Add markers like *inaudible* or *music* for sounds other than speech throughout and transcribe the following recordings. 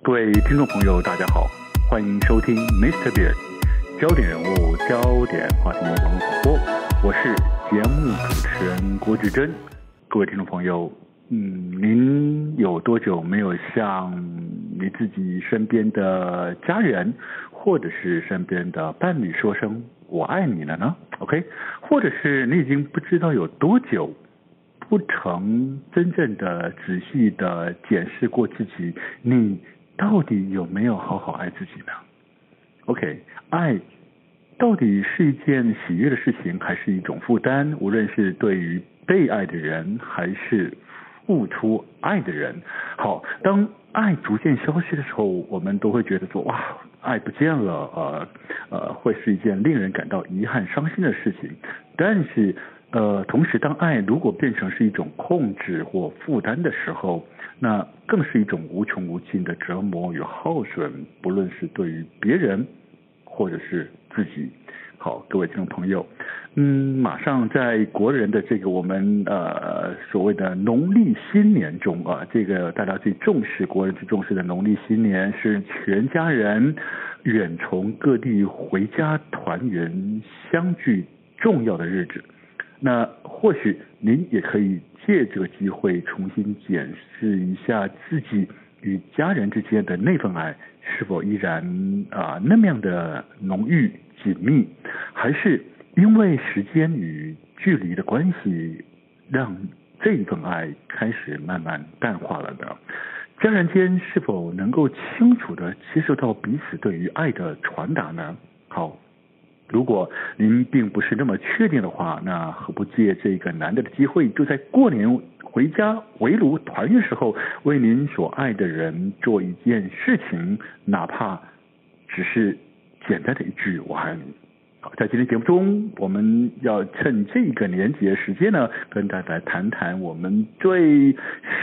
各位听众朋友，大家好，欢迎收听 Mr. Bear 焦点人物、焦点话题网络广播，我是节目主持人郭志珍。各位听众朋友，嗯，您有多久没有向你自己身边的家人或者是身边的伴侣说声“我爱你”了呢？OK，或者是你已经不知道有多久不曾真正的仔细的检视过自己，你。到底有没有好好爱自己呢？OK，爱到底是一件喜悦的事情，还是一种负担？无论是对于被爱的人，还是付出爱的人，好，当爱逐渐消失的时候，我们都会觉得说，哇，爱不见了，呃呃，会是一件令人感到遗憾、伤心的事情。但是，呃，同时，当爱如果变成是一种控制或负担的时候，那更是一种无穷无尽的折磨与耗损，不论是对于别人，或者是自己。好，各位听众朋友，嗯，马上在国人的这个我们呃所谓的农历新年中啊，这个大家最重视，国人最重视的农历新年是全家人远从各地回家团圆相聚重要的日子。那或许您也可以借这个机会重新检视一下自己与家人之间的那份爱是否依然啊那么样的浓郁紧密，还是因为时间与距离的关系，让这一份爱开始慢慢淡化了呢？家人间是否能够清楚地接受到彼此对于爱的传达呢？如果您并不是那么确定的话，那何不借这个难得的机会，就在过年回家围炉团圆时候，为您所爱的人做一件事情，哪怕只是简单的一句“我爱你”。在今天节目中，我们要趁这个年节时间呢，跟大家谈谈我们最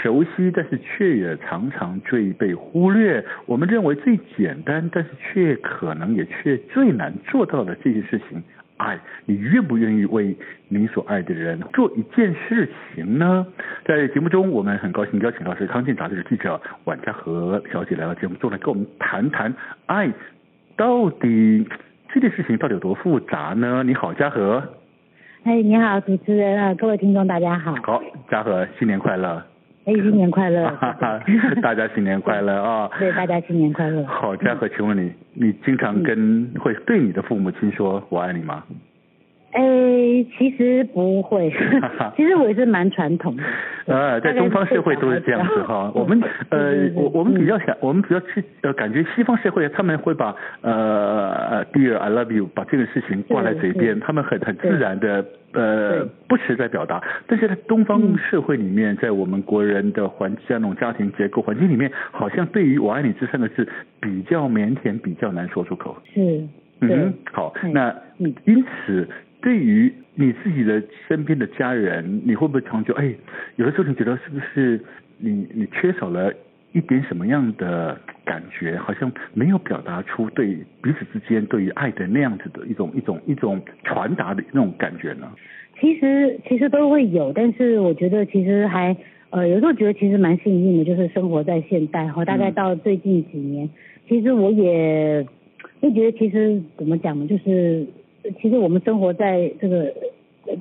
熟悉，但是却也常常最被忽略，我们认为最简单，但是却可能也却最难做到的这些事情。爱，你愿不愿意为你所爱的人做一件事情呢？在节目中，我们很高兴邀请到是康健杂志的记者宛嘉禾小姐来到节目中来跟我们谈谈爱到底。这件事情到底有多复杂呢？你好，嘉禾。哎，你好，主持人啊，各位听众，大家好。好，嘉禾，新年快乐。哎，新年快乐。*laughs* 大家新年快乐啊！*laughs* 对，大家新年快乐。好，嘉禾，请问你，你经常跟会对你的父母亲说“我爱你”吗？哎，其实不会，其实我也是蛮传统的。*laughs* 呃，在东方社会都是这样子哈。我们呃，我我们比较想，我们比较去呃，感觉西方社会他们会把呃，Dear I love you，把这个事情挂在嘴边，他们很很自然的呃，不时在表达。但是在东方社会里面，在我们国人的环境那种家庭结构环境里面，好像对于我爱你这三个字比较腼腆，比较难说出口。是，嗯，好，那因此。对于你自己的身边的家人，你会不会常觉得，哎，有的时候你觉得是不是你你缺少了一点什么样的感觉，好像没有表达出对彼此之间对于爱的那样子的一种一种 *laughs* 一种传达的那种感觉呢？其实其实都会有，但是我觉得其实还呃有时候觉得其实蛮幸运的，就是生活在现代哈，大概到最近几年，嗯、其实我也会觉得其实怎么讲呢，就是。其实我们生活在这个。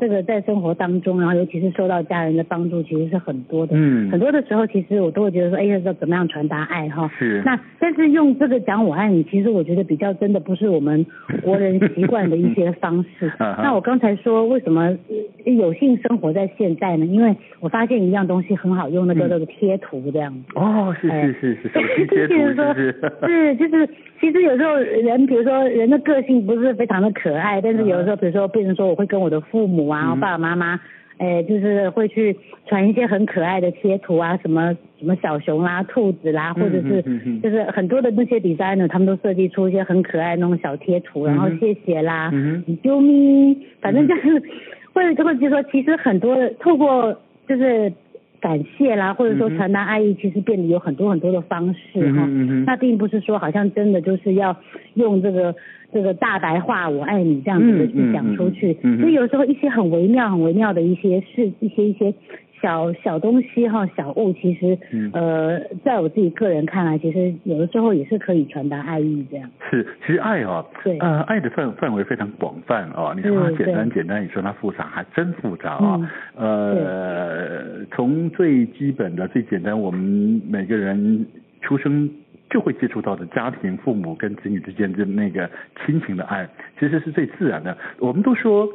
这个在生活当中，然后尤其是受到家人的帮助，其实是很多的。嗯，很多的时候，其实我都会觉得说，哎呀，要怎么样传达爱哈？是。那但是用这个讲我爱你，其实我觉得比较真的不是我们国人习惯的一些方式。*laughs* 那我刚才说为什么有幸生活在现在呢？因为我发现一样东西很好用，那个那个贴图这样子。哦，是是是是，手机贴图是是？是就是，其实有时候人，比如说人的个性不是非常的可爱，但是有的时候，比如说变成说我会跟我的父母。母啊，爸爸妈妈，哎，就是会去传一些很可爱的贴图啊，什么什么小熊啦、兔子啦，或者是就是很多的那些 designer，他们都设计出一些很可爱那种小贴图，然后谢谢啦，你啾咪，反正就是，或者就会就说，其实很多的透过就是。感谢啦，或者说传达爱意，其实变得有很多很多的方式哈。嗯嗯、那并不是说好像真的就是要用这个这个大白话“我爱你”这样子的去讲出去。所以、嗯嗯嗯、有时候一些很微妙、很微妙的一些事、一些一些小小东西哈，小物其实，嗯、呃，在我自己个人看来，其实有的时候也是可以传达爱意这样。是，其实爱啊，对，呃，爱的范范围非常广泛啊。你说它简单简单，你说它复杂还真复杂啊。嗯、呃，从最基本的最简单，我们每个人出生就会接触到的家庭、父母跟子女之间的那个亲情的爱，其实是最自然的。我们都说。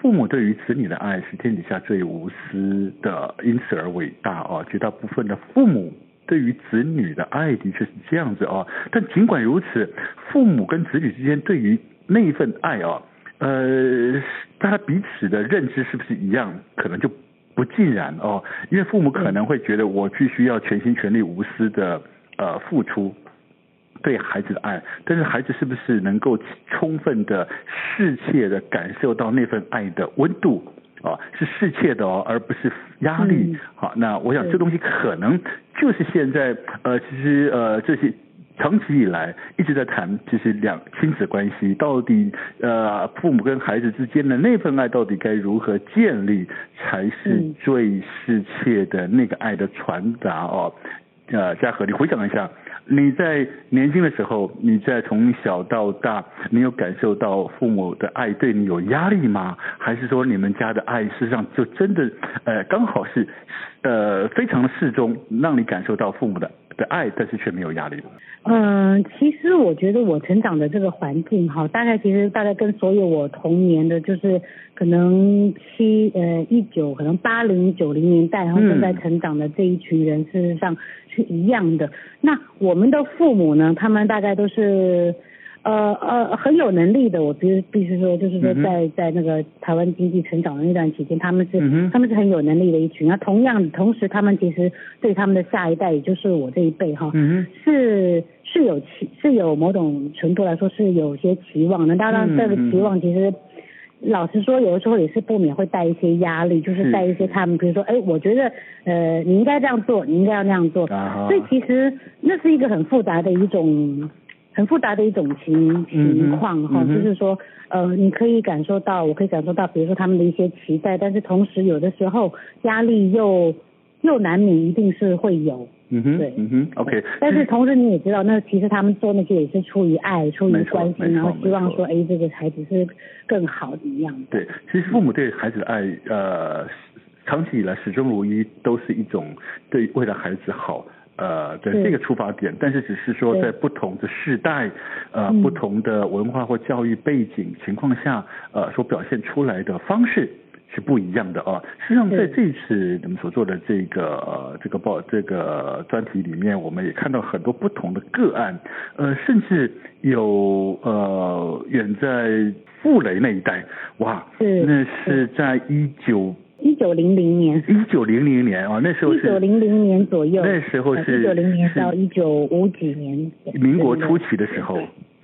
父母对于子女的爱是天底下最无私的，因此而伟大哦。绝大部分的父母对于子女的爱的确是这样子哦。但尽管如此，父母跟子女之间对于那一份爱哦，呃，大家彼此的认知是不是一样？可能就不尽然哦。因为父母可能会觉得我必须要全心全力、无私的呃付出。对孩子的爱，但是孩子是不是能够充分的、适切的感受到那份爱的温度啊？是适切的哦，而不是压力。好，那我想这东西可能就是现在呃，其实呃，这些长期以来一直在谈，就是两亲子关系到底呃，父母跟孩子之间的那份爱到底该如何建立，才是最适切的那个爱的传达哦。呃，嘉禾，你回想一下。你在年轻的时候，你在从小到大，你有感受到父母的爱对你有压力吗？还是说你们家的爱事实上就真的呃刚好是呃非常的适中，让你感受到父母的的爱，但是却没有压力？嗯、呃，其实我觉得我成长的这个环境哈，大概其实大概跟所有我童年的就是可能七呃一九可能八零九零年代然后正在成长的这一群人，事实上是一样的。那我们的父母呢，他们大概都是。呃呃，很有能力的，我必须必须说，就是说在，在、那个台湾经济成长的那段期间，他们是、嗯、他们是很有能力的一群。那同样，同时他们其实对他们的下一代，也就是我这一辈哈，嗯、是是有期是有某种程度来说是有些期望的。当然，这个期望其实、嗯、老实说，有的时候也是不免会带一些压力，就是带一些他们，比如说，哎，我觉得呃，你应该这样做，你应该要那样做。啊、所以其实那是一个很复杂的一种。很复杂的一种情情况哈，就是说，呃，你可以感受到，我可以感受到，比如说他们的一些期待，但是同时有的时候压力又又难免一定是会有，嗯哼，对，嗯哼，OK。但是同时你也知道，那其实他们做那些也是出于爱，出于关心，然后希望说，哎，这个孩子是更好的一样的。对，其实父母对孩子的爱，呃，长期以来始终如一，都是一种对为了孩子好。呃，的这个出发点，但是只是说在不同的世代，呃，嗯、不同的文化或教育背景情况下，呃，所表现出来的方式是不一样的啊。实际上，在这次你们所做的这个呃这个报这个专题里面，我们也看到很多不同的个案，呃，甚至有呃远在傅雷那一带，哇，那是在一九。一九零零年，一九零零年啊，那时候是一九零零年左右，那时候是一九零年到一九五几年，民国初期的时候，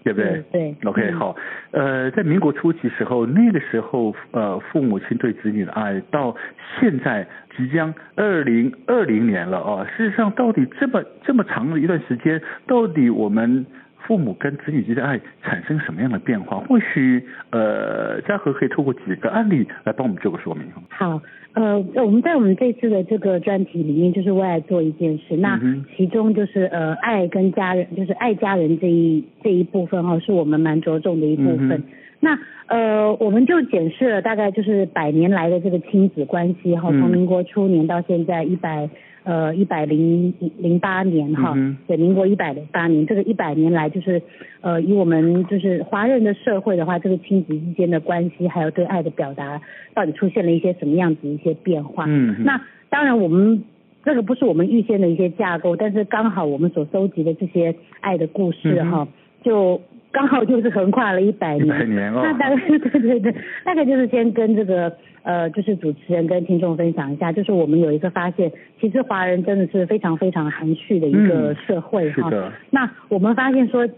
对不对？对，OK，嗯，好，呃，在民国初期时候，那个时候，呃，父母亲对子女的爱，到现在即将二零二零年了啊，事实上，到底这么这么长的一段时间，到底我们。父母跟子女之间的爱产生什么样的变化？或许呃，嘉禾可以透过几个案例来帮我们做个说明。好，呃，我们在我们这次的这个专题里面，就是为爱做一件事。那其中就是呃，爱跟家人，就是爱家人这一这一部分哈，是我们蛮着重的一部分。嗯、那呃，我们就检视了大概就是百年来的这个亲子关系哈，从民国初年到现在一百。呃，一百零零八年哈，对，民国一百零八年，这个一百年来就是，呃，以我们就是华人的社会的话，这个亲子之间的关系，还有对爱的表达，到底出现了一些什么样子一些变化？嗯，那当然我们这个不是我们预先的一些架构，但是刚好我们所收集的这些爱的故事哈，嗯、就刚好就是横跨了一百年，一百年。哦，那大概对对对，大概就是先跟这个。呃，就是主持人跟听众分享一下，就是我们有一个发现，其实华人真的是非常非常含蓄的一个社会哈。那我们发现说，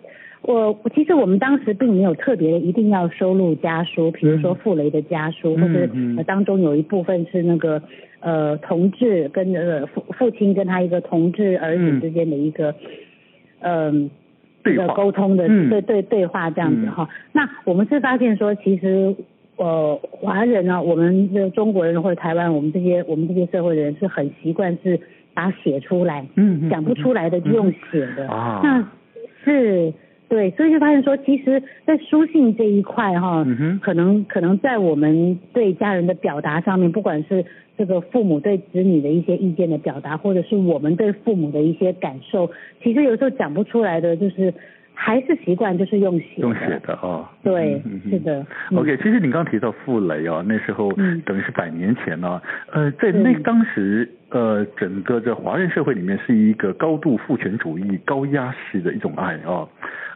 我其实我们当时并没有特别的一定要收录家书，比如说傅雷的家书，嗯、或者、呃、当中有一部分是那个呃同志跟呃父父亲跟他一个同志儿子之间的一个嗯一个沟通的对对对话这样子哈。嗯、那我们是发现说，其实。呃华人啊，我们的中国人或者台湾，我们这些我们这些社会的人是很习惯是把写出来，嗯，讲不出来的就用写的，嗯、啊，那是。对，所以就发现说，其实，在书信这一块哈，可能可能在我们对家人的表达上面，不管是这个父母对子女的一些意见的表达，或者是我们对父母的一些感受，其实有时候讲不出来的，就是还是习惯就是用写。用写的哦。对，嗯、是的。OK，其实你刚刚提到傅雷啊，那时候等于是百年前呢，嗯、呃，在那当时呃，整个这华人社会里面是一个高度父权主义、高压式的一种爱啊。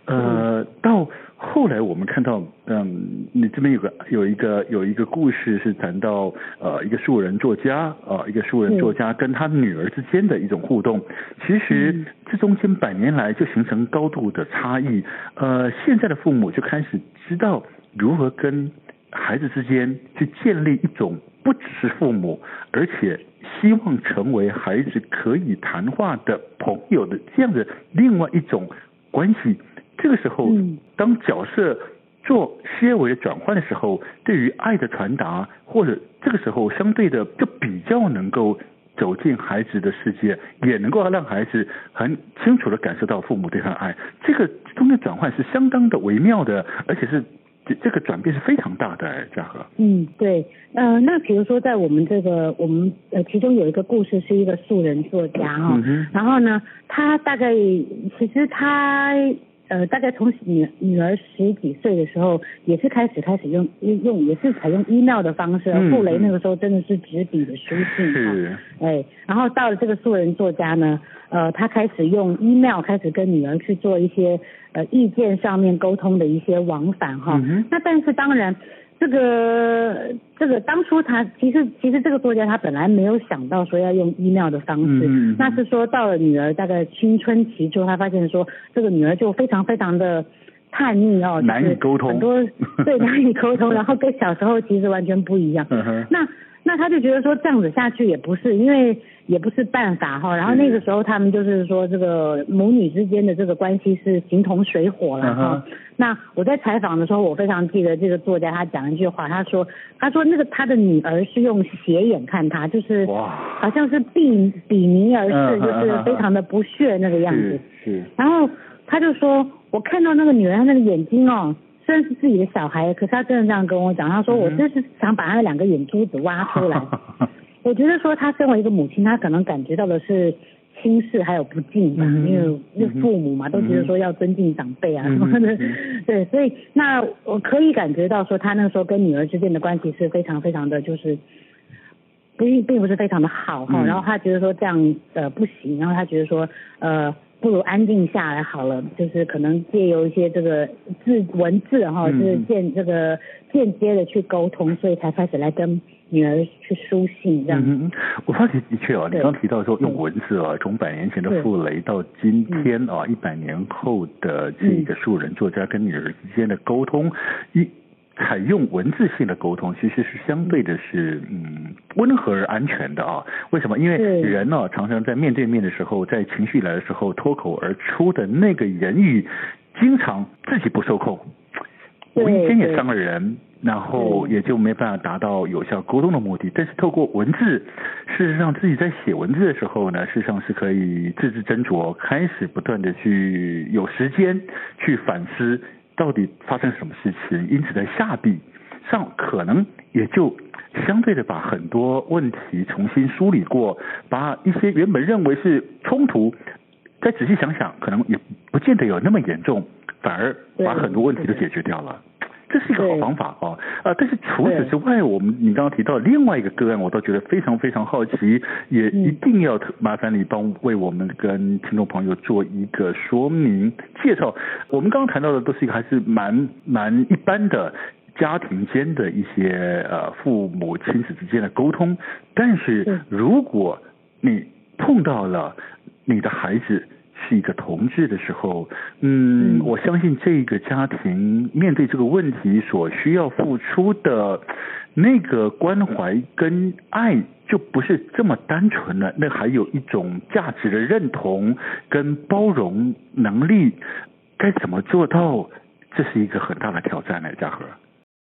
呃，到后来我们看到，嗯，你这边有个有一个有一个故事是谈到，呃，一个素人作家，啊、呃，一个素人作家跟他女儿之间的一种互动，其实这中间百年来就形成高度的差异，呃，现在的父母就开始知道如何跟孩子之间去建立一种不只是父母，而且希望成为孩子可以谈话的朋友的这样的另外一种关系。这个时候，当角色做些微的转换的时候，对于爱的传达，或者这个时候相对的就比较能够走进孩子的世界，也能够让孩子很清楚的感受到父母对他的爱。这个中间转换是相当的微妙的，而且是这这个转变是非常大的。嘉禾，嗯，对，呃，那比如说在我们这个我们呃其中有一个故事是一个素人作家哈，然后呢，他大概其实他。呃，大概从女女儿十几岁的时候，也是开始开始用用，也是采用 email 的方式。傅雷那个时候真的是纸笔的书信哈，哎，然后到了这个素人作家呢，呃，他开始用 email 开始跟女儿去做一些呃意见上面沟通的一些往返哈。嗯、那但是当然。这个这个当初他其实其实这个作家他本来没有想到说要用 email 的方式，嗯、那是说到了女儿大概青春期之后，他发现说这个女儿就非常非常的叛逆哦，难以沟通，很多 *laughs* 对难以沟通，然后跟小时候其实完全不一样。嗯、那那他就觉得说这样子下去也不是，因为也不是办法哈。然后那个时候他们就是说这个母女之间的这个关系是形同水火了哈。嗯那我在采访的时候，我非常记得这个作家他讲一句话，他说他说那个他的女儿是用斜眼看他，就是好像是避比尼而视，就是非常的不屑那个样子。是。然后他就说，我看到那个女儿她那个眼睛哦，虽然是自己的小孩，可是他真的这样跟我讲，他说我就是想把他的两个眼珠子挖出来。*laughs* 我觉得说他身为一个母亲，他可能感觉到的是。轻视还有不敬吧，因为因为父母嘛，都觉得说要尊敬长辈啊什么的，对，所以那我可以感觉到说他那个时候跟女儿之间的关系是非常非常的就是，并并不是非常的好哈，然后他觉得说这样呃不行，然后他觉得说呃不如安静下来好了，就是可能借由一些这个字文字哈，就是间这个间接的去沟通，所以才开始来跟。女儿去书信这样。嗯，我发现的确啊，你刚提到说用文字啊，从百年前的傅雷到今天啊，一百年后的这个素人作家跟女儿之间的沟通，一采用文字性的沟通，其实是相对的是嗯温和而安全的啊。为什么？因为人呢，常常在面对面的时候，在情绪来的时候，脱口而出的那个言语，经常自己不受控，无意间也伤了人。然后也就没办法达到有效沟通的目的。但是透过文字，事实上自己在写文字的时候呢，事实上是可以字字斟酌，开始不断的去有时间去反思到底发生什么事情，因此在下笔上可能也就相对的把很多问题重新梳理过，把一些原本认为是冲突，再仔细想想，可能也不见得有那么严重，反而把很多问题都解决掉了。这是一个好方法啊，啊！但是除此之外，我们你刚刚提到另外一个个案，我倒觉得非常非常好奇，也一定要麻烦你帮为我们跟听众朋友做一个说明介绍。我们刚刚谈到的都是一个还是蛮蛮一般的家庭间的一些呃父母亲子之间的沟通，但是如果你碰到了你的孩子。是一个同志的时候，嗯，我相信这个家庭面对这个问题所需要付出的那个关怀跟爱，就不是这么单纯了。那还有一种价值的认同跟包容能力，该怎么做到？这是一个很大的挑战呢，嘉禾。